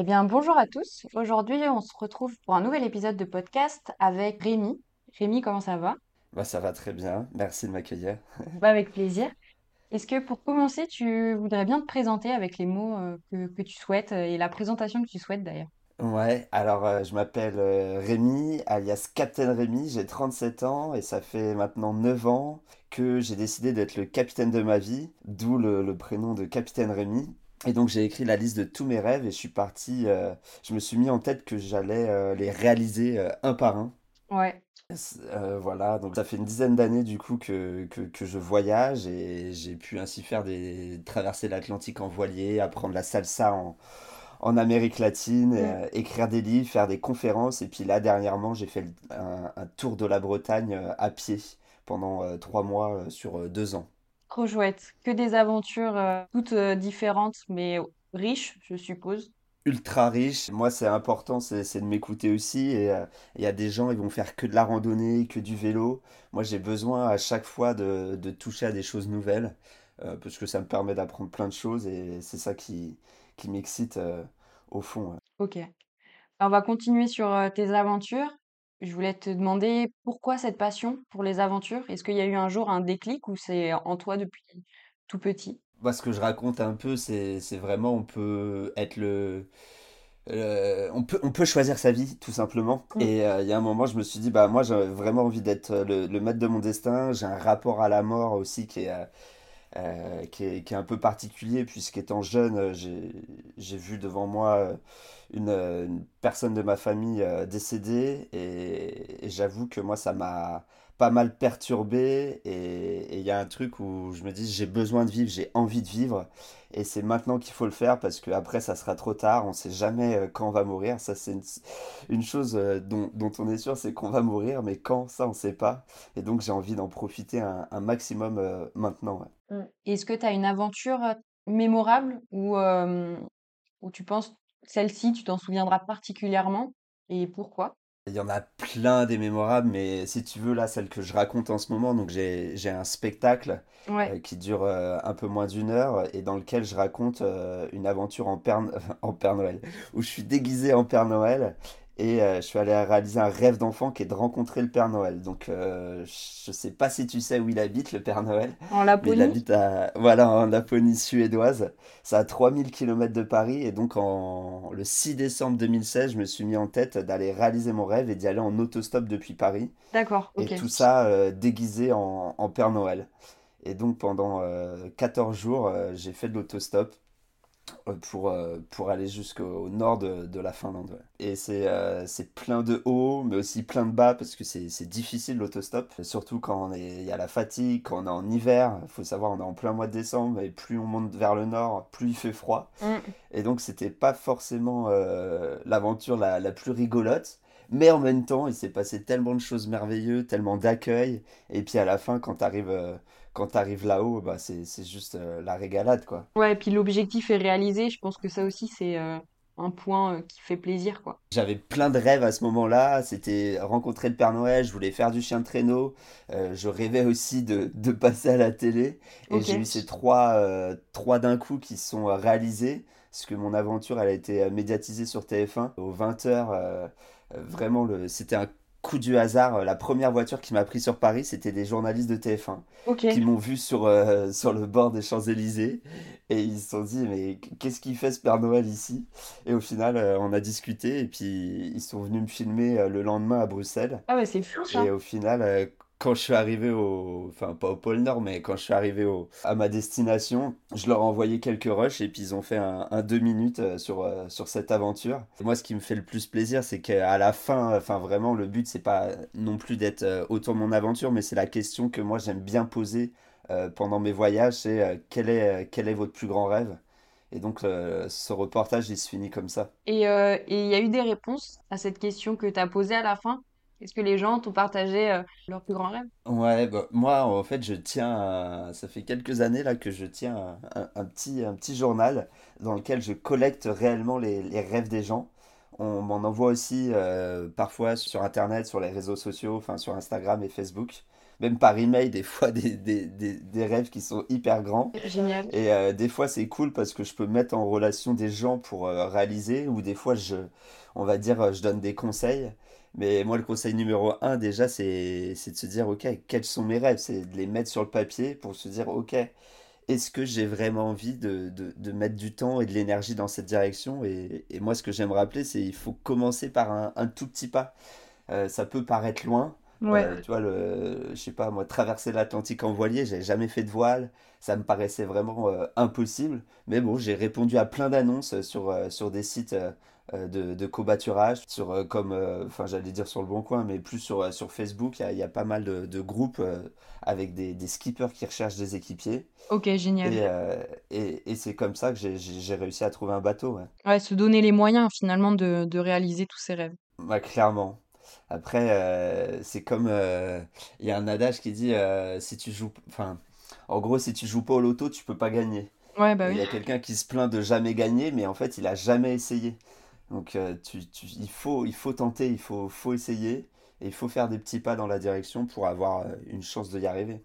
Eh bien, bonjour à tous. Aujourd'hui, on se retrouve pour un nouvel épisode de podcast avec Rémi. Rémi, comment ça va? Bah, ça va très bien, merci de m'accueillir. Bah, avec plaisir. Est-ce que pour commencer, tu voudrais bien te présenter avec les mots euh, que, que tu souhaites euh, et la présentation que tu souhaites d'ailleurs? Ouais, alors euh, je m'appelle Rémi, alias Captain Rémi, j'ai 37 ans et ça fait maintenant 9 ans que j'ai décidé d'être le capitaine de ma vie, d'où le, le prénom de Capitaine Rémi. Et donc j'ai écrit la liste de tous mes rêves et je suis parti, euh, je me suis mis en tête que j'allais euh, les réaliser euh, un par un. Ouais, voilà, donc ça fait une dizaine d'années du coup que, que, que je voyage et j'ai pu ainsi faire des traverser l'Atlantique en voilier, apprendre la salsa en, en Amérique latine, Mm. écrire des livres, faire des conférences et puis là dernièrement j'ai fait un, un tour de la Bretagne à pied pendant trois mois sur deux ans. Trop chouette. Que des aventures euh, toutes euh, différentes, mais riches, je suppose. ultra riche. Moi, c'est important, c'est de m'écouter aussi. Et euh, il y a des gens, ils vont faire que de la randonnée, que du vélo. Moi, j'ai besoin à chaque fois de, de toucher à des choses nouvelles, parce que ça me permet d'apprendre plein de choses et c'est ça qui, qui m'excite au fond. Ok. On va continuer sur tes aventures. Je voulais te demander pourquoi cette passion pour les aventures? Est-ce qu'il y a eu un jour un déclic ou c'est en toi depuis tout petit? Moi, ce que je raconte un peu, c'est c'est vraiment, on peut être le, on peut, on peut choisir sa vie, tout simplement. Mm. Et euh, il y a un moment, je me suis dit, bah moi, j'ai vraiment envie d'être le, le maître de mon destin. J'ai un rapport à la mort aussi qui est, euh, euh, qui est, un peu particulier, puisqu'étant jeune, euh, j'ai, vu devant moi euh, une, personne de ma famille décédée, et j'avoue que moi, ça m'a pas mal perturbé, et il y a un truc où je me dis, j'ai besoin de vivre, j'ai envie de vivre, et c'est maintenant qu'il faut le faire, parce que après, ça sera trop tard, on sait jamais euh, quand on va mourir, ça c'est une, chose euh, dont, on est sûr, c'est qu'on va mourir, mais quand, ça on sait pas, et donc j'ai envie d'en profiter un, un maximum euh, maintenant. Mm. Est-ce que tu as une aventure mémorable ou où tu penses celle-ci, tu t'en souviendras particulièrement? Et pourquoi? Il y en a plein des mémorables, mais si tu veux, là, celle que je raconte en ce moment, donc j'ai, j'ai un spectacle Ouais, euh, qui dure euh, un peu moins d'une heure et dans lequel je raconte euh, une aventure en Père, en Père Noël, où je suis déguisé en Père Noël et euh, je suis allé réaliser un rêve d'enfant qui est de rencontrer le Père Noël. Donc, euh, je sais pas si tu sais où il habite, le Père Noël. en Mais il Laponie? habite à, voilà, en Laponie suédoise. C'est à 3000 kilomètres de Paris. Et donc, en, le 6 décembre 2016, je me suis mis en tête d'aller réaliser mon rêve et d'y aller en autostop depuis Paris. D'accord, Et tout ça euh, déguisé en, en Père Noël. Et donc, pendant euh, 14 jours, euh, j'ai fait de l'autostop pour, euh, pour aller jusqu'au nord de, de la Finlande. ouais. Et c'est euh, plein de hauts, mais aussi plein de bas, parce que c'est difficile l'autostop, surtout quand il y a la fatigue, quand on est en hiver. Il faut savoir, on est en plein mois de décembre, et plus on monte vers le nord, plus il fait froid. Mm. Et donc, c'était pas forcément euh, l'aventure la, la plus rigolote. Mais en même temps, il s'est passé tellement de choses merveilleuses, tellement d'accueil. Et puis à la fin, quand t'arrives euh, quand t'arrives là-haut, bah, c'est, juste euh, la régalade, quoi. Ouais, et puis l'objectif est réalisé. Je pense que ça aussi, c'est euh, un point euh, qui fait plaisir, quoi. J'avais plein de rêves à ce moment-là. C'était rencontrer le Père Noël, je voulais faire du chien de traîneau. Je rêvais aussi de, de passer à la télé. Et j'ai eu ces trois, trois d'un coup qui sont réalisés. Parce que mon aventure, elle a été médiatisée sur TF1 aux 20h. vraiment, le, c'était un coup du hasard. La première voiture qui m'a pris sur Paris, c'était des journalistes de TF1 Ok. qui m'ont vu sur, euh, sur le bord des Champs-Élysées et ils se sont dit mais qu'est-ce qu'il fait ce Père Noël ici? Et au final euh, on a discuté et puis ils sont venus me filmer euh, le lendemain à Bruxelles Ah ouais, c'est fou ça. et au final euh, quand je suis arrivé au enfin pas au pôle Nord mais quand je suis arrivé à ma destination je leur ai envoyé quelques rushs et puis ils ont fait un, deux minutes euh, sur, euh, sur cette aventure. Moi ce qui me fait le plus plaisir c'est qu'à la fin enfin vraiment le but c'est pas non plus d'être euh, autour de mon aventure mais c'est la question que moi j'aime bien poser pendant mes voyages, c'est quel est, quel est votre plus grand rêve? Et donc ce reportage, il se finit comme ça. Et il y a eu des réponses à cette question que tu as posée à la fin? Est-ce que les gens t'ont partagé euh, leur plus grand rêve? Ouais, bah, moi en fait je tiens, à- ça fait quelques années là que je tiens un, petit, un petit journal dans lequel je collecte réellement les, les rêves des gens. On m'en envoie aussi euh, parfois sur Internet, sur les réseaux sociaux, enfin sur Instagram et Facebook. même par email, des fois des, des, des, des rêves qui sont hyper grands. Génial. Et euh, des fois, c'est cool parce que je peux mettre en relation des gens pour euh, réaliser, ou des fois, je, on va dire, je donne des conseils. Mais moi, le conseil numéro un, déjà, c'est, c'est de se dire, OK, quels sont mes rêves? C'est de les mettre sur le papier pour se dire, OK, est-ce que j'ai vraiment envie de, de, de mettre du temps et de l'énergie dans cette direction? Et, et moi, ce que j'aime rappeler, c'est il faut commencer par un, un tout petit pas. Euh, ça peut paraître loin. Ouais. Euh, tu vois, le, je sais pas, moi, traverser l'Atlantique en voilier, j'ai jamais fait de voile. Ça me paraissait vraiment euh, impossible. Mais bon, j'ai répondu à plein d'annonces sur, euh, sur des sites euh, euh, de, de covoiturage, sur, euh, comme, euh, enfin, j'allais dire sur le Bon Coin, mais plus sur, euh, sur Facebook. Il y a, il y a pas mal de, de groupes euh, avec des, des skippers qui recherchent des équipiers. Ok, génial. Et, euh, et, et c'est comme ça que j'ai réussi à trouver un bateau. ouais. Ouais, se donner les moyens finalement de, de réaliser tous ces rêves. Ouais, clairement. Après, euh, c'est comme euh, il y a un adage qui dit euh, si tu joues, enfin, en gros, si tu joues pas au loto, tu peux pas gagner. Ouais, bah il oui. y a quelqu'un qui se plaint de jamais gagner, mais en fait, il a jamais essayé. Donc, euh, tu, tu- il faut, il faut tenter, il faut, faut essayer, et il faut faire des petits pas dans la direction pour avoir euh, une chance de y arriver.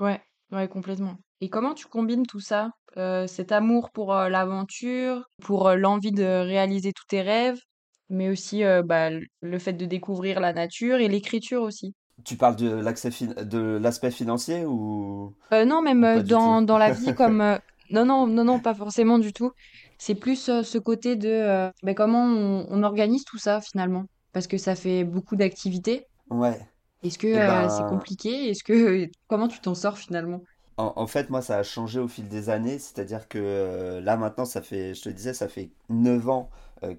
Ouais, ouais, complètement. Et comment tu combines tout ça? Euh, cet amour pour euh, l'aventure, pour l'envie de réaliser tous tes rêves, mais aussi bah, le fait de découvrir la nature et l'écriture aussi? Tu parles de l'aspect financier ou, non, même dans, dans la vie, comme... non, non, non, non, pas forcément du tout. C'est plus euh, ce côté de euh, bah, comment on, on organise tout ça finalement. Parce que ça fait beaucoup d'activités. Ouais. Est-ce que Eh euh, c'est ben, compliqué? Est-ce que... Comment tu t'en sors finalement? En, en fait, moi, ça a changé au fil des années. C'est-à-dire que là, maintenant, ça fait, je te disais, ça fait 9 ans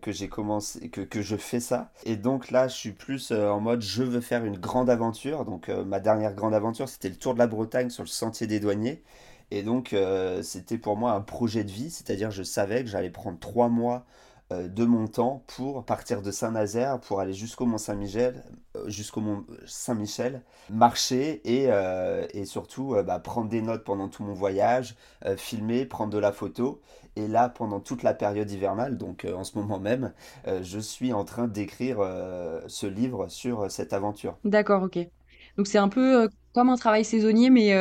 que j'ai commencé, que, que je fais ça. Et donc là, je suis plus euh, en mode, je veux faire une grande aventure. Donc, euh, ma dernière grande aventure, c'était le Tour de la Bretagne sur le Sentier des Douaniers. Et donc, euh, c'était pour moi un projet de vie. C'est-à-dire, je savais que j'allais prendre 3 mois euh, de mon temps pour partir de Saint-Nazaire, pour aller jusqu'au Mont Saint-Michel, euh, jusqu'au Mont Saint-Michel marcher et, et surtout bah, prendre des notes pendant tout mon voyage, filmer, prendre de la photo. Et là, pendant toute la période hivernale, donc en ce moment même, je suis en train d'écrire ce livre sur cette aventure. D'accord, ok. Donc c'est un peu comme un travail saisonnier, mais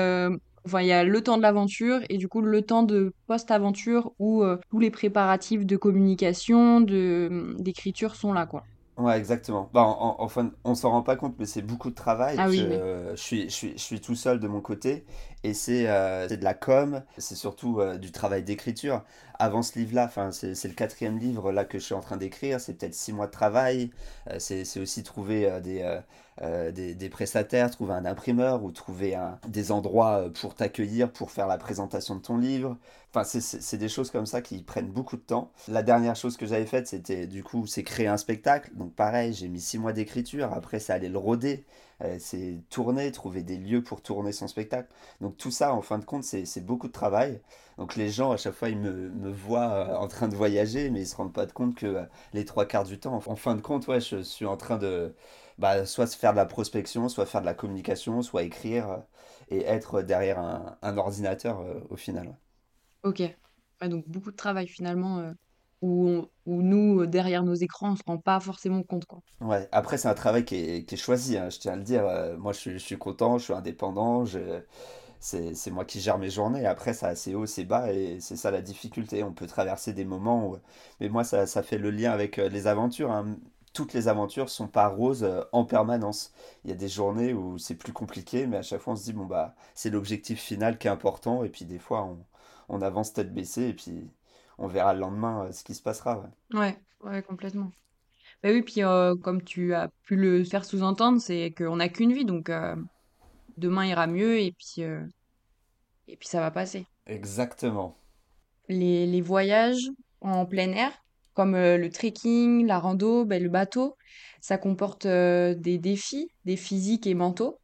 enfin, il y a le temps de l'aventure et du coup le temps de post-aventure où euh, tous les préparatifs de communication, de d'écriture sont là, quoi. Ouais, exactement. Bah, en- en- enfin, on s'en rend pas compte, mais c'est beaucoup de travail. Ah Je, oui, oui. je suis, je suis, je suis tout seul de mon côté et c'est euh, de la com, c'est surtout euh, du travail d'écriture. Avant ce livre-là, c'est le quatrième livre là que je suis en train d'écrire, c'est peut-être six mois de travail. C'est aussi trouver des, euh, des, prestataires, trouver un imprimeur ou trouver un- des endroits euh, pour t'accueillir, pour faire la présentation de ton livre. Enfin, c'est des choses comme ça qui prennent beaucoup de temps. La dernière chose que j'avais faite, c'était du coup, c'est créer un spectacle. Donc pareil, j'ai mis six mois d'écriture. Après, c'est aller le roder, euh, c'est tourner, trouver des lieux pour tourner son spectacle. Donc tout ça, en fin de compte, c'est beaucoup de travail. Donc les gens, à chaque fois, ils me, voient en train de voyager, mais ils se rendent pas compte que les trois quarts du temps, en fin de compte, ouais, je suis en train de bah, soit se faire de la prospection, soit faire de la communication, soit écrire euh, et être derrière un, un ordinateur euh, au final. Ok. Ouais, donc beaucoup de travail finalement euh, où, on- où nous, derrière nos écrans, on se rend pas forcément compte, quoi. Ouais, après c'est un travail qui est, qui est choisi, hein, je tiens à le dire. Moi je suis, je suis content, je suis indépendant, je, c'est, c'est moi qui gère mes journées. Après ça a ses hauts, ses bas et c'est ça la difficulté. On peut traverser des moments où... Mais moi ça, ça fait le lien avec les aventures. hein. Toutes les aventures sont pas roses euh, en permanence. Il y a des journées où c'est plus compliqué, mais à chaque fois on se dit bon bah c'est l'objectif final qui est important et puis des fois on, on avance tête baissée et puis on verra le lendemain euh, ce qui se passera. ouais. Ouais, ouais, complètement. Bah oui, puis euh, comme tu as pu le faire sous-entendre, c'est qu'on n'a qu'une vie, donc euh, demain ira mieux et puis, euh, et puis ça va passer. Exactement. Les, les voyages en plein air, comme euh, le trekking, la rando, ben, le bateau, ça comporte euh, des défis, des physiques et mentaux.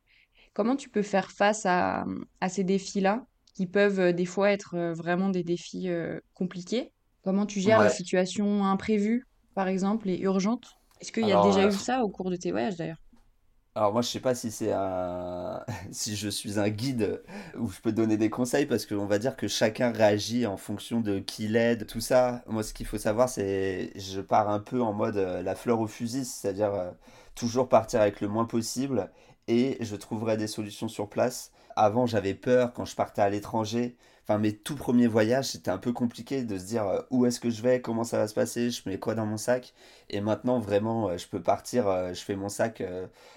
Comment tu peux faire face à, à ces défis-là, qui peuvent euh, des fois être vraiment des défis compliqués? Comment tu gères les situations imprévues, par exemple, et urgentes? Est-ce qu'il y a Alors, déjà euh, eu ça au cours de tes voyages d'ailleurs? Alors moi je sais pas si c'est un si je suis un guide où je peux donner des conseils parce qu'on va dire que chacun réagit en fonction de qui l'aide, tout ça. Moi ce qu'il faut savoir c'est je pars un peu en mode euh, la fleur au fusil, c'est-à-dire euh, toujours partir avec le moins possible et je trouverai des solutions sur place. Avant, j'avais peur quand je partais à l'étranger. Enfin, mes tout premiers voyages, c'était un peu compliqué de se dire euh, où est-ce que je vais, comment ça va se passer, je mets quoi dans mon sac? Et maintenant, vraiment, euh, je peux partir, euh, je fais mon sac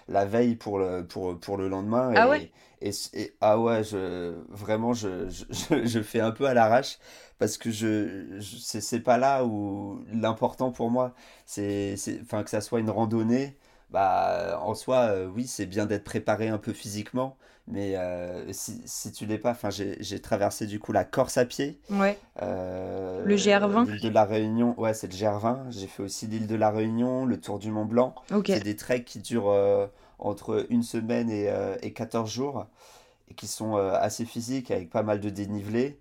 la veille pour le, pour, pour le lendemain. Ah ouais? Et, et, ah ouais, je, vraiment, je, je, je fais un peu à l'arrache parce que je, je c'est pas là où l'important pour moi, c'est, c'est, enfin, que ça soit une randonnée bah, en soi, euh, oui, c'est bien d'être préparé un peu physiquement, mais euh, si, si tu l'es pas, enfin, j'ai traversé du coup la Corse à pied, Ouais. Le euh, GR20? l'île de la Réunion, ouais, c'est le GR20. J'ai fait aussi l'île de la Réunion, le tour du Mont Blanc. Ok. C'est des treks qui durent euh, entre une semaine et, euh, et 14 jours et qui sont euh, assez physiques avec pas mal de dénivelé.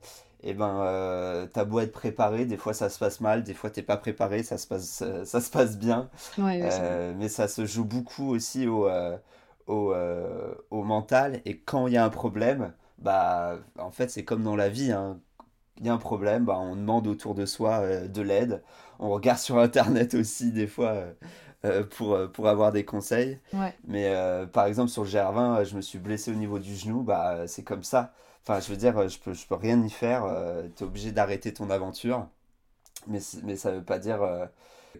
Et ben, euh, t'as beau être préparé, des fois ça se passe mal, des fois t'es pas préparé, ça se passe, ça se passe bien. Ouais. Euh, mais ça se joue beaucoup aussi au, euh, au, euh, au mental. Et quand il y a un problème, bah, en fait, c'est comme dans la vie, hein. Il y a un problème, bah, on demande autour de soi euh, de l'aide. On regarde sur Internet aussi, des fois, euh, euh, pour, euh, pour avoir des conseils. Ouais. Mais euh, par exemple, sur le GR20, euh, je me suis blessé au niveau du genou, bah, euh, c'est comme ça. Enfin, je veux dire, euh, je peux, je peux rien y faire. tu es obligé d'arrêter ton aventure. Mais, mais ça veut pas dire euh,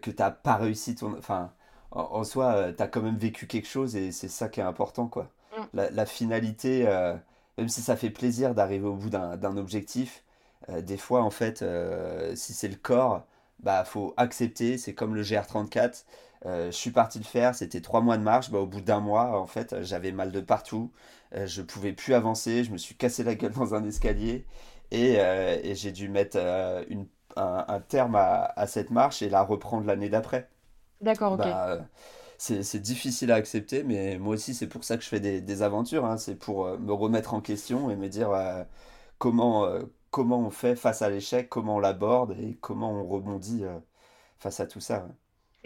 que t'as pas réussi ton... Enfin, en, en soi, tu as quand même vécu quelque chose et c'est ça qui est important, quoi. Mm. La, la finalité, euh, même si ça fait plaisir d'arriver au bout d'un objectif, euh, des fois, en fait, euh, si c'est le corps, bah, faut accepter. C'est comme le GR34. Euh, je suis parti le faire, c'était trois mois de marche. Bah, au bout d'un mois, en fait, j'avais mal de partout. Euh, je pouvais plus avancer. Je me suis cassé la gueule dans un escalier et, euh, et j'ai dû mettre une, un, un terme à, à cette marche et la reprendre l'année d'après. D'accord, ok. Bah, c'est, difficile à accepter, mais moi aussi, c'est pour ça que je fais des, des aventures. hein. C'est pour euh, me remettre en question et me dire euh, comment, euh, comment on fait face à l'échec, comment on l'aborde et comment on rebondit face à tout ça. ouais.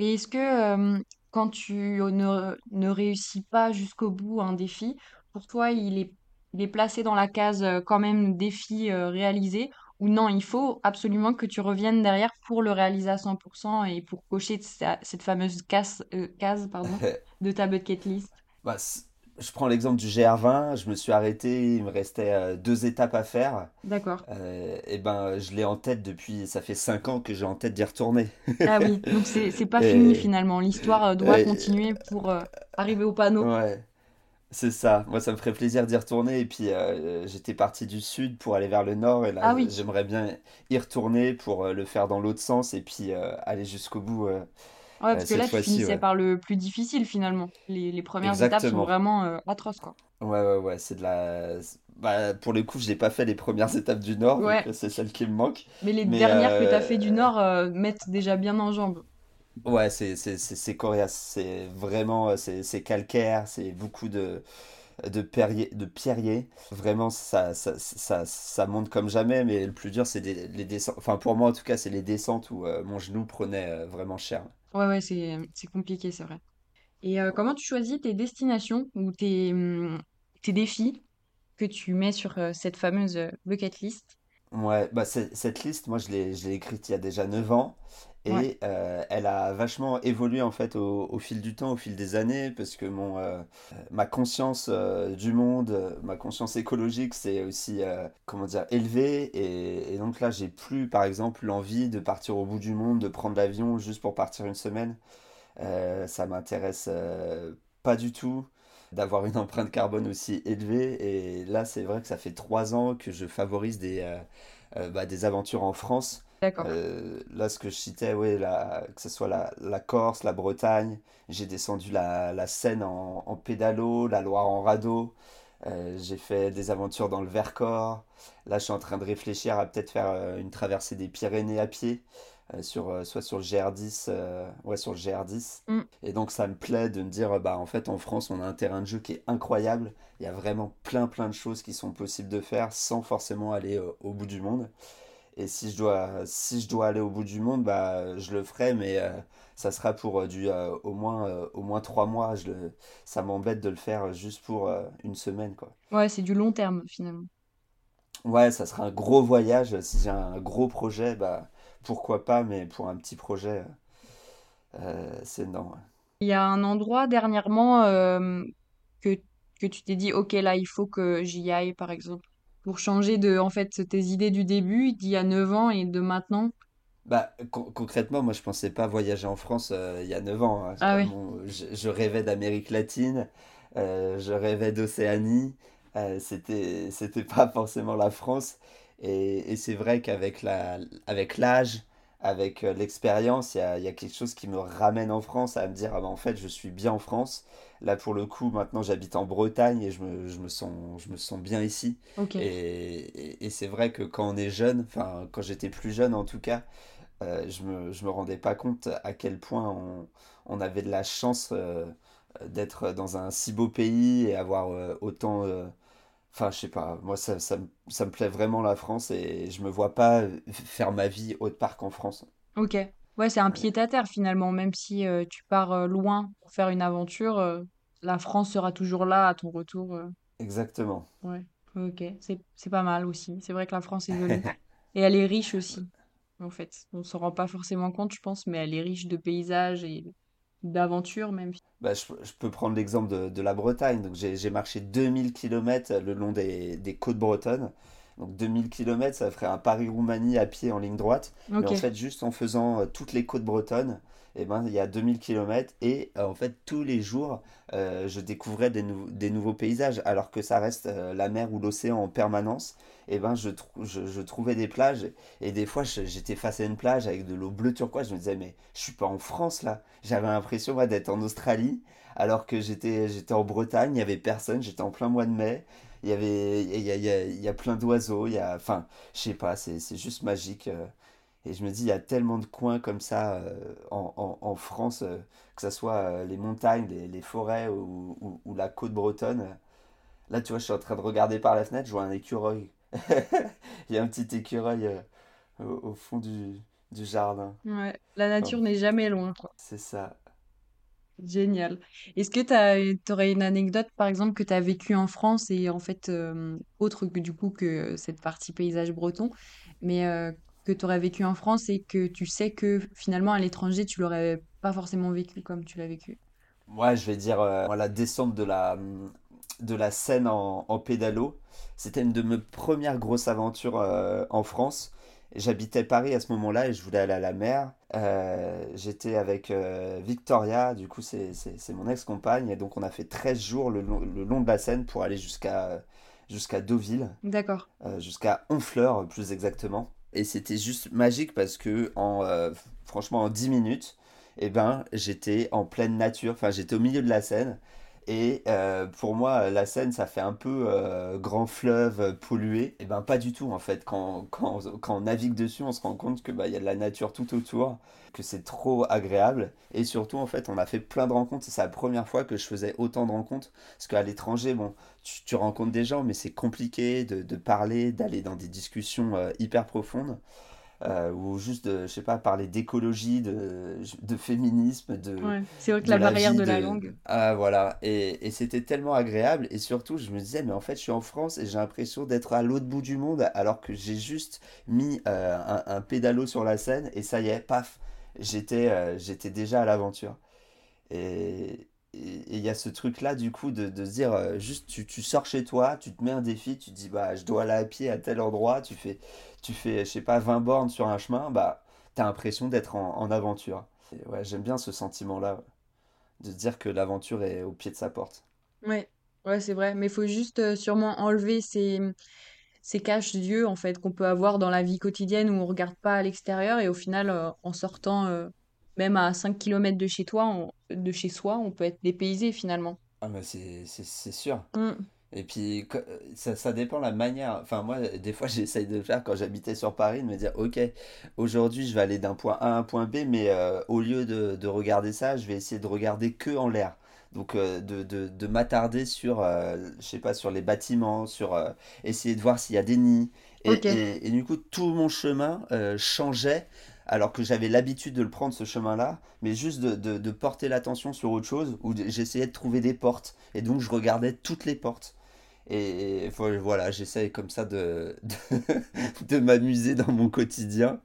Et est-ce que euh, quand tu ne, ne réussis pas jusqu'au bout un défi, pour toi, il est, il est placé dans la case euh, quand même défi euh, réalisé, ou non, il faut absolument que tu reviennes derrière pour le réaliser à 100% et pour cocher sa- cette fameuse case, euh, case, pardon, de ta bucket list? Bah, c- je prends l'exemple du GR20, je me suis arrêté, il me restait euh, deux étapes à faire. D'accord. Euh, et ben, je l'ai en tête depuis, ça fait cinq ans que j'ai en tête d'y retourner. Ah oui, donc c'est pas fini finalement. L'histoire euh, doit et- continuer pour euh, arriver au panneau. ouais, c'est ça. Moi, ça me ferait plaisir d'y retourner. Et puis, euh, j'étais parti du sud pour aller vers le nord. Et là, Ah oui, j'aimerais bien y retourner pour le faire dans l'autre sens et puis aller jusqu'au bout ouais, euh, parce que cette là tu finissais ouais. par le plus difficile finalement. Les, les premières étapes sont vraiment euh, atroces quoi. Ouais, ouais, ouais, c'est de la... Bah, pour le coup, je n'ai pas fait les premières étapes du nord, donc Ouais, euh, c'est celle qui me manque. mais les Mais dernières que t'as fait du euh, Nord euh, mettent déjà bien en jambes. ouais, c'est coriace. C'est vraiment, euh, c'est calcaire, c'est beaucoup de, de, pierrier, de pierrier. Vraiment, ça, ça, ça, ça monte comme jamais, mais le plus dur, c'est les descentes. Enfin, pour moi, en tout cas, c'est les descentes où euh, mon genou prenait euh, vraiment cher. Ouais, ouais, c'est c'est compliqué, c'est vrai. Et euh, comment tu choisis tes destinations ou tes, hum, défis que tu mets sur euh, cette fameuse euh, bucket list? Ouais, bah cette liste, moi je l'ai je l'ai écrite il y a déjà 9 ans Et euh, elle a vachement évolué en fait au, fil du temps, au fil des années, parce que mon, euh, ma conscience euh, du monde, ma conscience écologique s'est aussi, comment dire, élevée et, donc là j'ai plus par exemple l'envie de partir au bout du monde, de prendre l'avion juste pour partir une semaine. Ça m'intéresse pas du tout d'avoir une empreinte carbone aussi élevée. Et là, c'est vrai que ça fait trois ans que je favorise des, bah, des aventures en France. D'accord. Euh, là, ce que je citais, ouais, la- que ce soit la, la Corse, la Bretagne, j'ai descendu la, la Seine en, en pédalo, la Loire en radeau. Euh, j'ai fait des aventures dans le Vercors. Là, je suis en train de réfléchir à peut-être faire euh, une traversée des Pyrénées à pied, euh, sur, soit sur le GR10, euh, ouais, sur le GR10. Hum, Et donc, ça me plaît de me dire, bah, en fait, en France, on a un terrain de jeu qui est incroyable. Il y a vraiment plein, plein de choses qui sont possibles de faire sans forcément aller au bout du monde. Et si je dois, si je dois aller au bout du monde, bah, je le ferai, mais euh, ça sera pour euh, du, euh, au moins, au moins trois mois. Je le, ça m'embête de le faire juste pour une semaine, quoi. Ouais, c'est du long terme finalement. Ouais, ça sera un gros voyage. Si j'ai un gros projet, bah, pourquoi pas, mais pour un petit projet, c'est non. ouais. Il y a un endroit dernièrement que que tu t'es dit, ok, là, il faut que j'y aille, par exemple, pour changer de, en fait, tes idées du début, d'il y a 9 ans et de maintenant? Bah, con- concrètement, moi je pensais pas voyager en France euh, il y a 9 ans. hein. Ah oui, mon- je, je rêvais d'Amérique latine, euh, je rêvais d'Océanie, euh, c'était, c'était pas forcément la France. Et, et c'est vrai qu'avec la, avec l'âge, avec euh, l'expérience, il y a, y a quelque chose qui me ramène en France à me dire, ah bah, en fait je suis bien en France. Là pour le coup, maintenant j'habite en Bretagne et je me, je me sens, je me sens bien ici. Et, et- et c'est vrai que quand on est jeune, enfin quand j'étais plus jeune en tout cas, euh, je me, je me rendais pas compte à quel point on, on avait de la chance euh, d'être dans un si beau pays et avoir euh, autant... Enfin, je sais pas, moi ça, ça, me ça me plaît vraiment la France et je me vois pas faire ma vie autre part qu'en France. ok. Ouais, c'est un pied-à-terre finalement, même si euh, tu pars euh, loin pour faire une aventure, euh, la France sera toujours là à ton retour. Exactement. ouais, ok, c'est c'est pas mal aussi. C'est vrai que la France est jolie. Et elle est riche aussi, en fait. On s'en rend pas forcément compte, je pense, mais elle est riche de paysages et d'aventures même. Bah, je, je peux prendre l'exemple de, de la Bretagne. Donc, j'ai, marché 2000 kilomètres le long des, des côtes bretonnes. Donc 2000 kilomètres, ça ferait un Paris-Roumanie à pied en ligne droite. Mais en fait, juste en faisant euh, toutes les côtes bretonnes, eh ben, il y a 2000 kilomètres. Et euh, en fait, tous les jours, euh, je découvrais des, des nouveaux paysages. Alors que ça reste euh, la mer ou l'océan en permanence. Et ben, je, je, je trouvais des plages. Et des fois, j'étais face à une plage avec de l'eau bleu turquoise. Je me disais, mais je suis pas en France là. J'avais l'impression d'être en Australie. Alors que j'étais j'étais en Bretagne, il n'y avait personne. J'étais en plein mois de mai. Il y avait, il y a, il y a- y plein d'oiseaux. Il y a, enfin, je sais pas, c'est juste magique. Et je me dis, il y a tellement de coins comme ça euh, en, en- en France, euh, que ce soit euh, les montagnes, les, les forêts ou, ou- ou la côte bretonne. Là, tu vois, je suis en train de regarder par la fenêtre, je vois un écureuil. Il y a un petit écureuil au, au fond du, du jardin. ouais. La Enfin, nature n'est jamais loin, c'est ça. Génial. Est-ce que tu aurais une anecdote, par exemple, que tu as vécue en France et en fait, autre que du coup que cette partie paysage breton, mais que tu aurais vécu en France et que tu sais que finalement à l'étranger, tu l'aurais pas forcément vécu comme tu l'as vécu? Moi, je vais dire euh, la descente de la, de la Seine en, en pédalo. C'était une de mes premières grosses aventures euh, en France. J'habitais Paris à ce moment-là et je voulais aller à la mer. Euh, j'étais avec Victoria, du coup c'est mon ex-compagne, et donc on a fait 13 jours le long, le long de la Seine pour aller jusqu'à jusqu'à Deauville, D'accord. jusqu'à Honfleur plus exactement. Et c'était juste magique parce que euh, franchement en 10 minutes, eh ben, j'étais en pleine nature, enfin j'étais au milieu de la Seine. Et euh, pour moi, la Seine, ça fait un peu euh, grand fleuve euh, pollué. Et ben pas du tout en fait. Quand, quand, quand on navigue dessus, on se rend compte que bah, il y a de la nature tout autour, que c'est trop agréable. Et surtout, en fait, on a fait plein de rencontres. C'est la première fois que je faisais autant de rencontres. Parce qu'à l'étranger, bon, tu, rencontres des gens, mais c'est compliqué de, parler, d'aller dans des discussions hyper profondes euh, ou juste de, je sais pas, parler d'écologie, de, de féminisme, de, Ouais. C'est vrai que la la barrière vie, de la langue. Ah voilà, et, et c'était tellement agréable, et surtout je me disais, mais en fait je suis en France et j'ai l'impression d'être à l'autre bout du monde, alors que j'ai juste mis euh, un, un pédalo sur la scène, et ça y est, paf, j'étais euh, j'étais déjà à l'aventure. Et il y a ce truc-là, du coup, de, de se dire, euh, juste, tu, tu sors chez toi, tu te mets un défi, tu te dis, bah, je dois aller à pied à tel endroit, tu fais, tu fais, je sais pas, 20 bornes sur un chemin, bah, t'as l'impression d'être en, en aventure. Et ouais, j'aime bien ce sentiment-là, ouais, de dire que l'aventure est au pied de sa porte. Ouais, ouais, c'est vrai. Mais il faut juste euh, sûrement enlever ces, ces caches-yeux en fait qu'on peut avoir dans la vie quotidienne où on regarde pas à l'extérieur et au final, euh, en sortant euh, même à 5 kilomètres de chez toi, on- de chez soi, on peut être dépaysé finalement. Ah, bah, c'est sûr. Mm. Et puis, co- ça, ça dépend la manière. Enfin, moi, des fois, j'essaye de faire quand j'habitais sur Paris, de me dire, OK, aujourd'hui, je vais aller d'un point A à un point B, mais euh, au lieu de, de regarder ça, je vais essayer de regarder que en l'air. Donc, euh, de, de, de m'attarder sur, euh, je sais pas, sur les bâtiments, sur euh, essayer de voir s'il y a des nids. Et, Ok, et, et du coup, tout mon chemin euh, changeait, alors que j'avais l'habitude de le prendre, ce chemin-là, mais juste de, de, de porter l'attention sur autre chose, où j'essayais de trouver des portes. Et donc, je regardais toutes les portes. Et, voilà, j'essaye comme ça de, de, m'amuser dans mon quotidien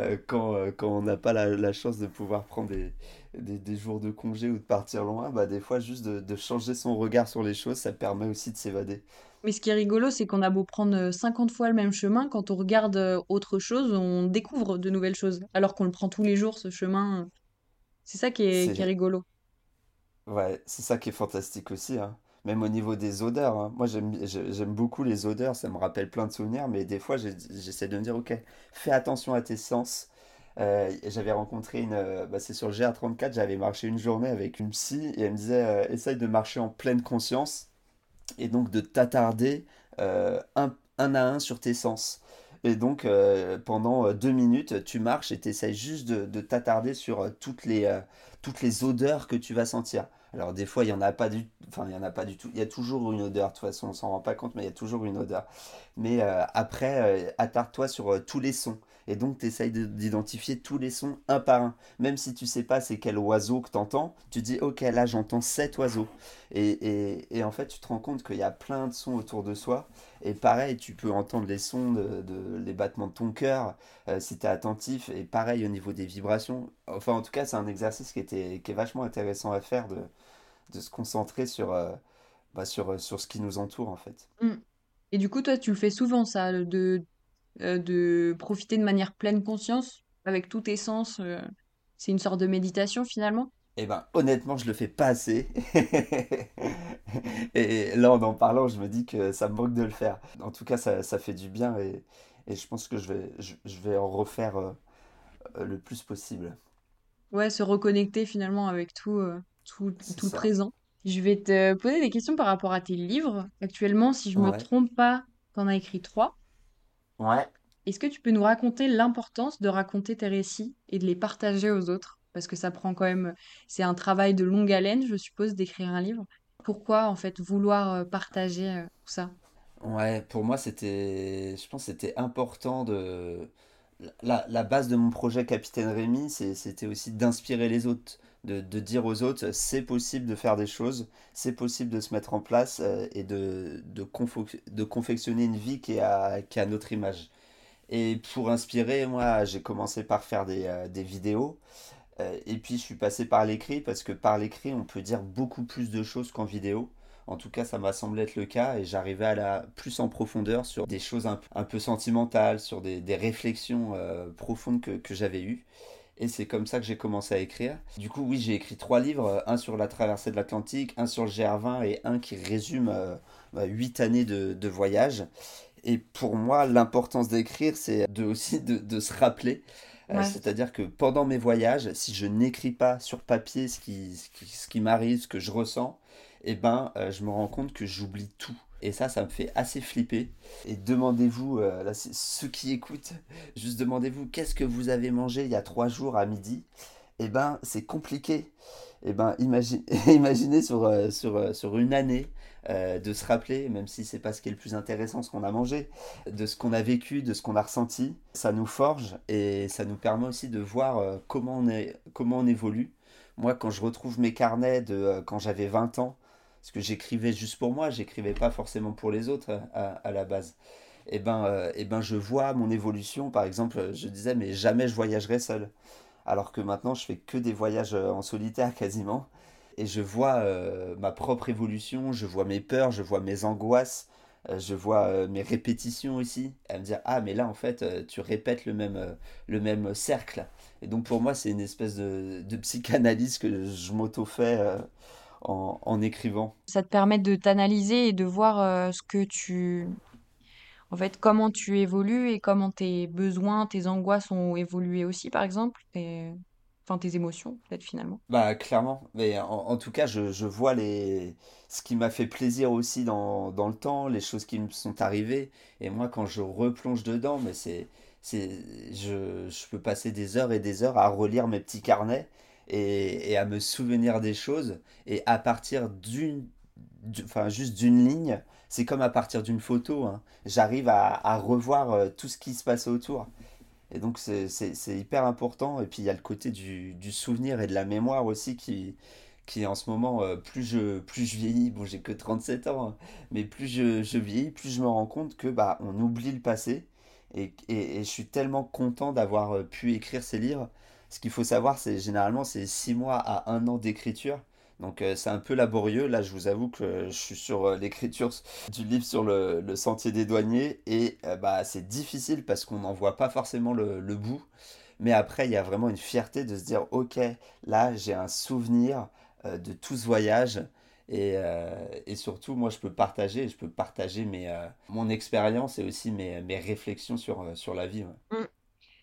euh, quand, euh, quand on n'a pas la, la, chance de pouvoir prendre des, des, des, jours de congé ou de partir loin. Bah, des fois, juste de, de changer son regard sur les choses, ça permet aussi de s'évader. Mais ce qui est rigolo, c'est qu'on a beau prendre 50 fois le même chemin, quand on regarde autre chose, on découvre de nouvelles choses. Alors qu'on le prend tous les jours, ce chemin. C'est ça qui est, qui est rigolo. ouais, c'est ça qui est fantastique aussi, hein. Même au niveau des odeurs, hein. Moi, j'aime j'ai- j'aime beaucoup les odeurs, ça me rappelle plein de souvenirs, mais des fois, j'essaie de me dire, ok, fais attention à tes sens. Euh, j'avais rencontré une, euh, bah, c'est sur le GR34, j'avais marché une journée avec une psy et elle me disait, euh, essaye de marcher en pleine conscience et donc de t'attarder un, un à un sur tes sens. Et donc pendant deux minutes, tu marches et tu essayes juste de, de t'attarder sur toutes les, toutes les odeurs que tu vas sentir. Alors des fois, il y en a pas du, enfin, il y en a pas du tout. Il y a toujours une odeur, de toute façon, on s'en rend pas compte, mais il y a toujours une odeur. Mais euh, après, euh, attarde-toi sur euh, tous les sons. Et donc, tu essayes d'identifier tous les sons un par un. Même si tu sais pas c'est quel oiseau que tu entends, tu dis, ok, là j'entends cet oiseau. Et, et, en fait, tu te rends compte qu'il y a plein de sons autour de soi. Et pareil, tu peux entendre les sons, de, les battements de ton cœur, euh, si tu es attentif. Et pareil au niveau des vibrations. Enfin, en tout cas, c'est un exercice qui était, qui est vachement intéressant à faire, de, de se concentrer sur, euh, bah, sur, sur ce qui nous entoure, en fait. Mm. Et du coup, toi, tu le fais souvent, ça, de, euh, de profiter de manière pleine conscience, avec tous tes sens. euh, c'est une sorte de méditation finalement. Eh ben, honnêtement, je le fais pas assez. Et là, en en parlant, je me dis que ça me manque de le faire. En tout cas, ça, ça fait du bien et, et je pense que je vais, je, je vais en refaire euh, le plus possible. Ouais, se reconnecter finalement avec tout, euh, tout, tout le présent. Je vais te poser des questions par rapport à tes livres. Actuellement, si je me Ouais. trompe pas, t'en as écrit trois. Ouais. Est-ce que tu peux nous raconter l'importance de raconter tes récits et de les partager aux autres? Parce que ça prend quand même, c'est un travail de longue haleine, je suppose, d'écrire un livre. Pourquoi, en fait, vouloir euh, partager euh, tout ça? Ouais, pour moi, c'était, je pense, c'était important de. La, la base de mon projet Capitaine Rémy, c'est- c'était aussi d'inspirer les autres, de, dire aux autres, c'est possible de faire des choses, c'est possible de se mettre en place euh, et de, de, de confectionner une vie qui est à, qui notre image. Et pour inspirer, moi, j'ai commencé par faire des, euh, des vidéos. Euh, et puis je suis passé par l'écrit parce que par l'écrit on peut dire beaucoup plus de choses qu'en vidéo. En tout cas, ça m'a semblé être le cas et j'arrivais à la plus en profondeur sur des choses un, un peu sentimentales, sur des, des réflexions profondes que, que j'avais eues. Et c'est comme ça que j'ai commencé à écrire. Du coup, oui, j'ai écrit trois livres, euh, un sur la traversée de l'Atlantique, un sur le GR20 et un qui résume euh, bah, huit années de, de voyage. Et pour moi, l'importance d'écrire, c'est de, aussi de, de se rappeler. Euh, c'est-à-dire que pendant mes voyages, si je n'écris pas sur papier ce qui, ce qui, m'arrive, ce que je ressens, eh ben, euh, je me rends compte que j'oublie tout. Et ça, ça me fait assez flipper. Et demandez-vous, euh, ceux qui écoutent, juste demandez-vous qu'est-ce que vous avez mangé il y a trois jours à midi? Eh ben, c'est compliqué. Eh ben, imagine, imaginez sur, euh, sur, euh, sur une année de se rappeler, même si c'est pas ce qui est le plus intéressant, ce qu'on a mangé, de ce qu'on a vécu, de ce qu'on a ressenti. Ça nous forge et ça nous permet aussi de voir comment on est, comment on évolue. Moi, quand je retrouve mes carnets de quand j'avais 20 ans, parce que j'écrivais juste pour moi, j'écrivais pas forcément pour les autres euh, à, la base. Et ben, euh, eh ben, je vois mon évolution. Par exemple, je disais, mais jamais je voyagerai seul alors que maintenant je fais que des voyages euh, en solitaire quasiment. Et je vois euh, ma propre évolution, je vois mes peurs, je vois mes angoisses, je vois mes répétitions aussi. À me dire, ah mais là en fait tu répètes le même, le même cercle. Et donc pour moi c'est une espèce de, de psychanalyse que je m'auto-fais en, en écrivant. Ça te permet de t'analyser et de voir euh, ce que tu, en fait, comment tu évolues et comment tes besoins, tes angoisses ont évolué aussi, par exemple, tes, enfin, tes émotions, peut-être finalement. Bah clairement, mais en, en tout cas je, je vois les ce qui m'a fait plaisir aussi dans, dans le temps, les choses qui me sont arrivées, et moi quand je replonge dedans, mais c'est c'est je, je peux passer des heures et des heures à relire mes petits carnets et, à me souvenir des choses, et à partir d'une du- enfin juste d'une ligne, c'est comme à partir d'une photo, hein, j'arrive à, revoir euh, tout ce qui se passe autour. Et donc c'est hyper important. Et puis il y a le côté du, souvenir et de la mémoire aussi qui, qui en ce moment, euh, plus je, plus je vieillis, bon j'ai que 37 ans, hein, mais plus je, vieillis, plus je me rends compte que bah on oublie le passé. Et, et- et je suis tellement content d'avoir euh, pu écrire ces livres. Ce qu'il faut savoir, c'est généralement c'est 6 mois à un an d'écriture. Donc euh, c'est un peu laborieux. Là, je vous avoue que je suis sur euh, l'écriture du livre sur le, sentier des douaniers et euh, bah c'est difficile parce qu'on n'en voit pas forcément le, bout. Mais après, il y a vraiment une fierté de se dire, ok, là, j'ai un souvenir de tout ce voyage. Et, et surtout, moi, je peux partager, je peux partager mes, mon expérience et aussi mes, mes réflexions sur, sur la vie. Mm.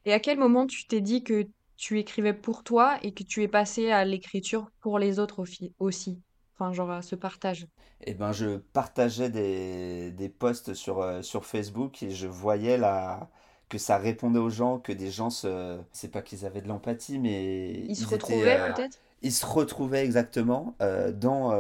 Et à quel moment tu t'es dit que tu écrivais pour toi et que tu es passé à l'écriture pour les autres au fi- aussi? Enfin, genre à ce partage. Eh ben, je partageais des, des posts sur, euh, sur Facebook et je voyais là que ça répondait aux gens, que des gens se... C'est pas qu'ils avaient de l'empathie, mais Ils se étaient... retrouvaient euh, peut-être? ils se retrouvaient exactement euh, dans,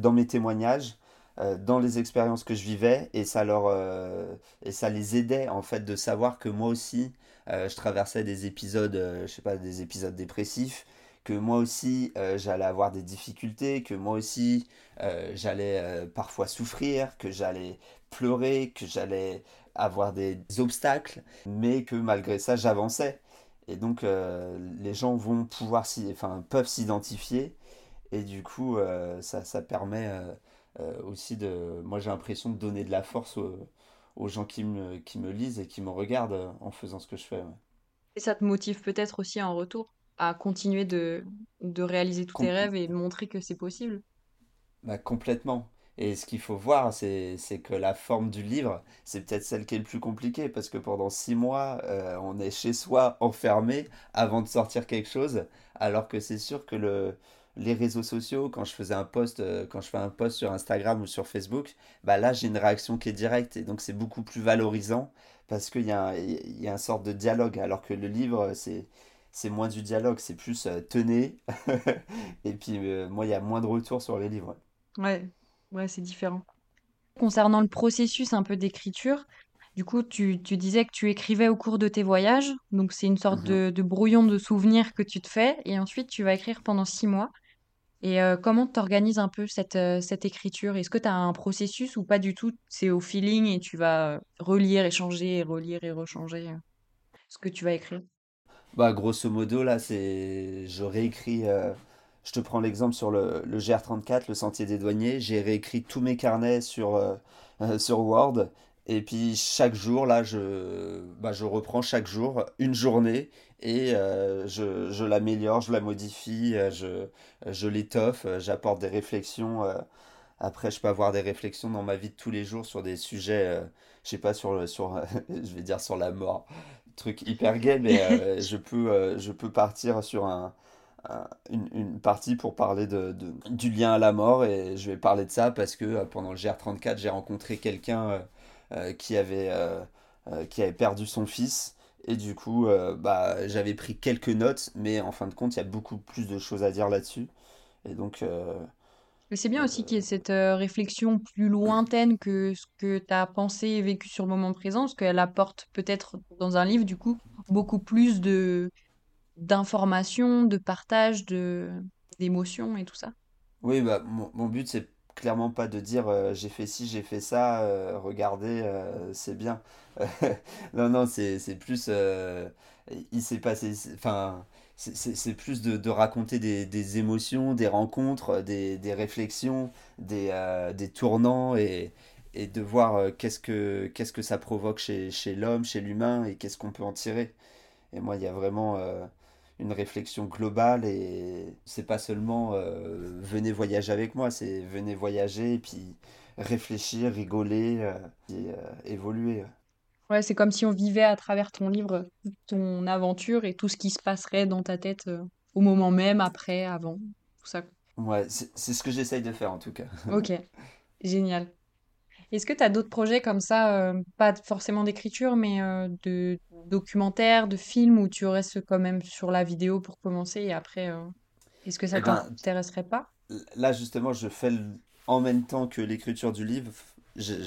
dans mes témoignages, dans les expériences que je vivais, et ça leur, euh, et ça les aidait en fait de savoir que moi aussi, euh, je traversais des épisodes, euh, je sais pas, des épisodes dépressifs, que moi aussi, euh, j'allais avoir des difficultés, que moi aussi, euh, j'allais euh, parfois souffrir, que j'allais pleurer, que j'allais avoir des obstacles, mais que malgré ça, j'avançais. Et donc, euh, les gens vont pouvoir enfin, peuvent s'identifier. Et du coup, euh, ça, ça permet euh, euh, aussi de. Moi, j'ai l'impression de donner de la force aux, aux gens qui me, qui me lisent et qui me regardent euh, en faisant ce que je fais. ouais. Et ça te motive peut-être aussi en retour à continuer de, de réaliser tous tes rêves et de montrer que c'est possible? bah, complètement. Et ce qu'il faut voir, c'est, c'est que la forme du livre, c'est peut-être celle qui est le plus compliquée, parce que pendant six mois, euh, on est chez soi, enfermé, avant de sortir quelque chose, alors que c'est sûr que le, les réseaux sociaux, quand je faisais un post, euh, quand je fais un post sur Instagram ou sur Facebook, bah là, j'ai une réaction qui est directe, et donc c'est beaucoup plus valorisant, parce qu'il y a un, il y a un sorte de dialogue, alors que le livre, c'est, c'est moins du dialogue, c'est plus euh, tenez, et puis euh, moi, il y a moins de retours sur les livres. Ouais, ouais, c'est différent. Concernant le processus un peu d'écriture, du coup, tu, tu disais que tu écrivais au cours de tes voyages, donc c'est une sorte Mhm. de, de brouillon de souvenirs que tu te fais, et ensuite tu vas écrire pendant six mois. Et euh, comment t'organises un peu cette, euh, cette écriture? Est-ce que tu as un processus ou pas du tout? C'est au feeling et tu vas euh, relire, échanger, et relire et rechanger ce que tu vas écrire? Bah, grosso modo, là, c'est. Je réécris. Je te prends l'exemple sur le, le GR34, le Sentier des Douaniers. J'ai réécrit tous mes carnets sur, sur Word. Et puis chaque jour, là, je, bah, je reprends chaque jour une journée et euh, je, je l'améliore, je la modifie, euh, je, je l'étoffe, euh, j'apporte des réflexions. euh. Après, je peux avoir des réflexions dans ma vie de tous les jours sur des sujets, euh, je sais pas, sur, sur, je vais dire sur la mort truc hyper gay, mais je peux, je peux partir sur un, un- une, une partie pour parler de, de- du lien à la mort et je vais parler de ça parce que pendant le GR34, j'ai rencontré quelqu'un qui avait, euh, euh, qui avait perdu son fils et du coup, euh, bah, j'avais pris quelques notes, mais en fin de compte, il y a beaucoup plus de choses à dire là-dessus. Et donc, euh, Mais c'est bien aussi qu'il y ait euh, cette euh, réflexion plus lointaine que ce que tu as pensé et vécu sur le moment présent, parce qu'elle apporte peut-être dans un livre, du coup, beaucoup plus de d'informations, de partage, de d'émotions et tout ça. Oui, bah, mon, mon but, c'est clairement pas de dire euh, j'ai fait ci, j'ai fait ça, euh, regardez, euh, c'est bien. Non, non, c'est plus. il s'est passé. Enfin, c'est plus de, raconter des, des émotions, des rencontres, des, des réflexions, des, des tournants et, et de voir qu'est-ce que, qu'est-ce que ça provoque chez, l'homme, chez l'humain et qu'est-ce qu'on peut en tirer. Et moi, il y a vraiment une réflexion globale et c'est pas seulement euh, venez voyager avec moi, c'est venez voyager et puis réfléchir, rigoler euh, et euh, évoluer. Ouais, c'est comme si on vivait à travers ton livre, toute ton aventure et tout ce qui se passerait dans ta tête au moment même, après, avant, tout ça. Ouais, c'est c'est ce que j'essaye de faire en tout cas. Ok, génial. Est-ce que tu as d'autres projets comme ça, euh, pas forcément d'écriture, mais euh, de documentaires, de films où tu restes quand même sur la vidéo pour commencer et après, euh, est-ce que ça Eh ben, t'intéresserait pas? là justement, je fais le- en même temps que l'écriture du livre.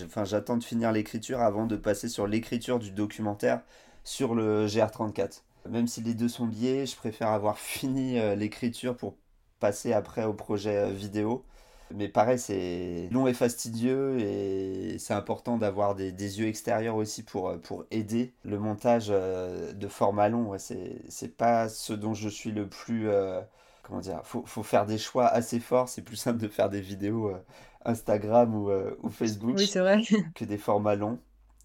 Enfin, j'attends de finir l'écriture avant de passer sur l'écriture du documentaire sur le GR34. Même si les deux sont liés, je préfère avoir fini l'écriture pour passer après au projet vidéo. Mais pareil, c'est long et fastidieux et c'est important d'avoir des, des yeux extérieurs aussi pour, euh, pour aider le montage euh, de format long. Ouais, c'est, c'est pas ce dont je suis le plus... euh, comment dire? Faut, faut faire des choix assez forts. C'est plus simple de faire des vidéos euh, Instagram ou, euh, Facebook vrai. que des formats longs.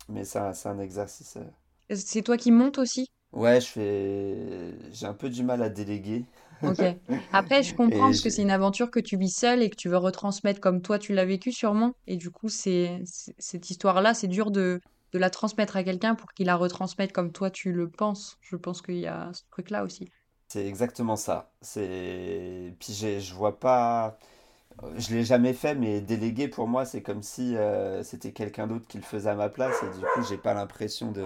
Mais c'est un, c'est un exercice. C'est toi qui montes aussi? Ouais, je fais... J'ai un peu du mal à déléguer. Ok. Après, je comprends parce que c'est une aventure que tu vis seule et que tu veux retransmettre comme toi tu l'as vécu sûrement. Et du coup, c'est, cette histoire-là, c'est dur de, de la transmettre à quelqu'un pour qu'il la retransmette comme toi tu le penses. Je pense qu'il y a ce truc-là aussi. c'est exactement ça. C'est... Puis je vois pas... Je l'ai jamais fait, mais déléguer pour moi, c'est comme si euh, c'était quelqu'un d'autre qui le faisait à ma place. Et du coup, j'ai pas l'impression de...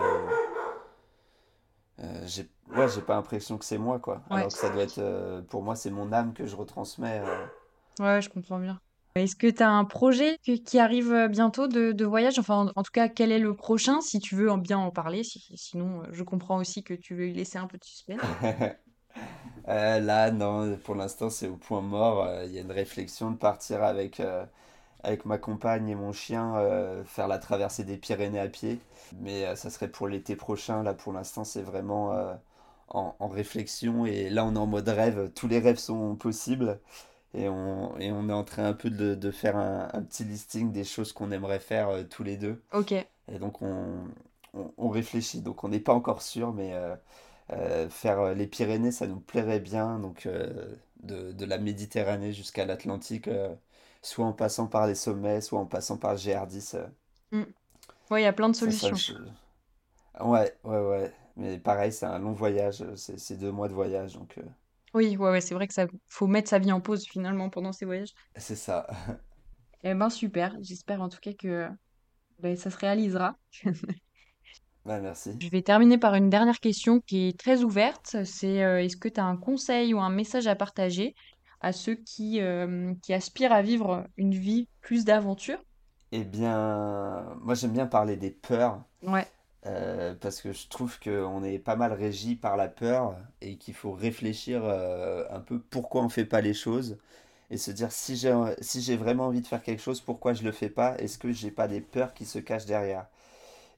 euh, j'ai... Ouais, j'ai pas l'impression que c'est moi, quoi. Ouais. Alors que ça doit être... euh, pour moi, c'est mon âme que je retransmets. euh. Ouais, je comprends bien. Est-ce que tu as un projet qui arrive bientôt de, de voyage? Enfin, en, en tout cas, quel est le prochain? Si tu veux en bien en parler, si- sinon, je comprends aussi que tu veux laisser un peu de suspense. Là, non, pour l'instant, c'est au point mort. Il y a une réflexion de partir avec, avec ma compagne et mon chien euh, faire la traversée des Pyrénées à pied. Mais euh, ça serait pour l'été prochain. Là, pour l'instant, c'est vraiment euh, en, en réflexion. Et là, on est en mode rêve. Tous les rêves sont possibles. Et on, et on est en train un peu de, de faire un, un petit listing des choses qu'on aimerait faire tous les deux. Ok, Et donc, on, on, on réfléchit. Donc, on n'est pas encore sûr, mais faire les Pyrénées, ça nous plairait bien. Donc, de, de la Méditerranée jusqu'à l'Atlantique, soit en passant par les sommets, soit en passant par le GR10. euh, Mm. Ouais, il y a plein de ça, ça, solutions. je- Ouais, ouais, ouais. Mais pareil, c'est un long voyage. euh, C'est deux mois de voyage. Donc, euh, Oui, ouais, ouais, c'est vrai que ça faut mettre sa vie en pause finalement pendant ces voyages. c'est ça. Eh ben super, j'espère en tout cas que ben, ça se réalisera. Bah, merci. Je vais terminer par une dernière question qui est très ouverte. C'est euh, est-ce que tu as un conseil ou un message à partager à ceux qui, euh, qui aspirent à vivre une vie plus d'aventure? Eh bien, moi, j'aime bien parler des peurs. Ouais, Euh, parce que je trouve qu'on est pas mal régi par la peur et qu'il faut réfléchir euh, un peu pourquoi on fait pas les choses et se dire si j'ai si j'ai vraiment envie de faire quelque chose, pourquoi je le fais pas? Est-ce que j'ai pas des peurs qui se cachent derrière?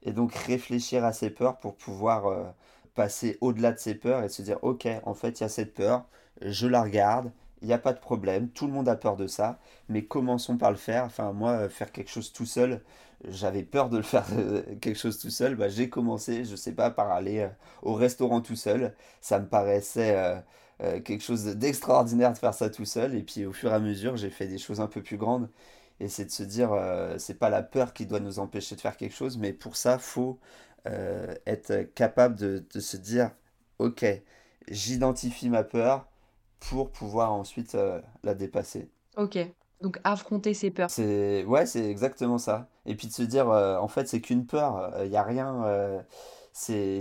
Et donc réfléchir à ces peurs pour pouvoir passer au-delà de ces peurs et se dire ok, en fait, il y a cette peur, je la regarde, il n'y a pas de problème, tout le monde a peur de ça, mais commençons par le faire. Enfin, moi, euh, faire quelque chose tout seul, j'avais peur de le faire euh, quelque chose tout seul, bah, j'ai commencé, je sais pas, par aller euh, au restaurant tout seul. Ça me paraissait quelque chose d'extraordinaire de faire ça tout seul, et puis au fur et à mesure, j'ai fait des choses un peu plus grandes. Et c'est de se dire, c'est pas la peur qui doit nous empêcher de faire quelque chose, mais pour ça, faut être capable de se dire, ok, j'identifie ma peur pour pouvoir ensuite euh, la dépasser. ok. Donc affronter ses peurs. C'est ouais, c'est exactement ça. Et puis de se dire, euh, en fait, c'est qu'une peur. Il n'y a rien. euh, c'est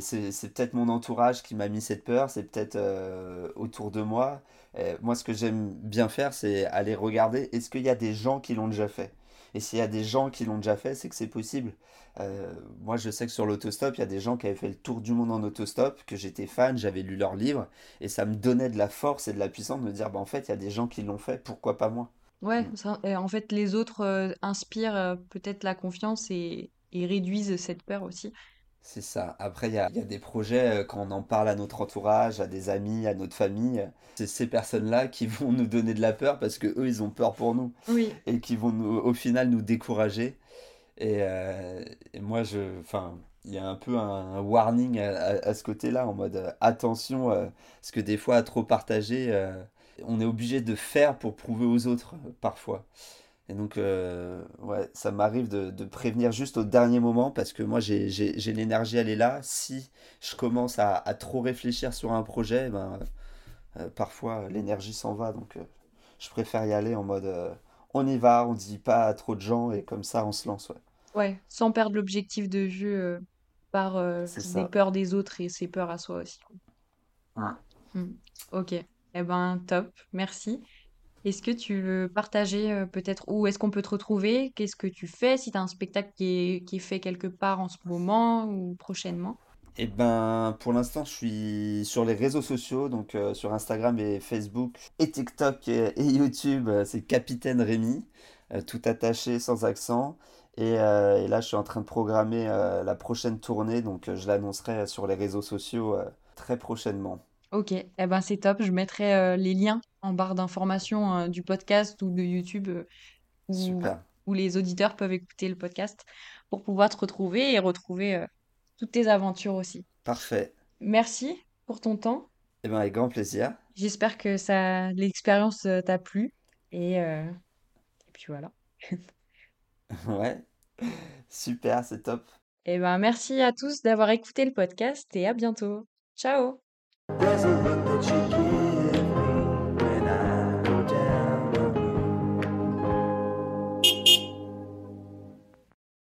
peut-être mon entourage qui m'a mis cette peur. C'est peut-être euh, autour de moi. Euh, moi, ce que j'aime bien faire, c'est aller regarder. Est-ce qu'il y a des gens qui l'ont déjà fait? Et s'il y a des gens qui l'ont déjà fait, c'est que c'est possible. Euh, moi, je sais que sur l'autostop, il y a des gens qui avaient fait le tour du monde en autostop, que j'étais fan, j'avais lu leurs livres, et ça me donnait de la force et de la puissance de me dire, bah, en fait, il y a des gens qui l'ont fait, pourquoi pas moi? Ouais, Mm. ça- en fait, les autres euh, inspirent euh, peut-être la confiance et, et réduisent cette peur aussi. C'est ça. Après, il y a, il y a des projets, euh, quand on en parle à notre entourage, à des amis, à notre famille, c'est ces personnes-là qui vont nous donner de la peur parce que eux, ils ont peur pour nous Oui, et qui vont nous, au final nous décourager. Et, euh, et moi, je, enfin, il y a un peu un, un warning à, à- à ce côté-là, en mode euh, attention, euh, parce que des fois, à trop partager, on est obligé de faire pour prouver aux autres, parfois. Et donc, euh, ouais, ça m'arrive de, de prévenir juste au dernier moment parce que moi, j'ai, l'énergie, elle est là. Si je commence à, à trop réfléchir sur un projet, ben, euh, parfois l'énergie s'en va. Donc, euh, je préfère y aller en mode on y va, on dit pas à trop de gens et comme ça, on se lance. Ouais. ouais, sans perdre l'objectif de vue par ça. peurs des autres et ses peurs à soi aussi. Ouais. Hmm. Ok, eh ben top, merci. Est-ce que tu veux partager euh, peut-être où est-ce qu'on peut te retrouver? Qu'est-ce que tu fais? Si tu as un spectacle qui est, qui est fait quelque part en ce moment ou prochainement? Eh ben, pour l'instant, je suis sur les réseaux sociaux, donc euh, sur Instagram et Facebook, et TikTok et, et YouTube, euh, c'est Capitaine Rémi, euh, tout attaché, sans accent. Et, euh, et là, je suis en train de programmer la prochaine tournée, donc je l'annoncerai sur les réseaux sociaux très prochainement. Ok, eh ben c'est top. Je mettrai les liens en barre d'information euh, du podcast ou de YouTube euh, où, les auditeurs peuvent écouter le podcast pour pouvoir te retrouver et retrouver euh, toutes tes aventures aussi. parfait. Merci pour ton temps. Eh ben, avec grand plaisir. J'espère que ça, l'expérience euh, t'a plu. Et, euh, et puis voilà. Ouais, super, c'est top. Eh ben merci à tous d'avoir écouté le podcast et à bientôt. Ciao!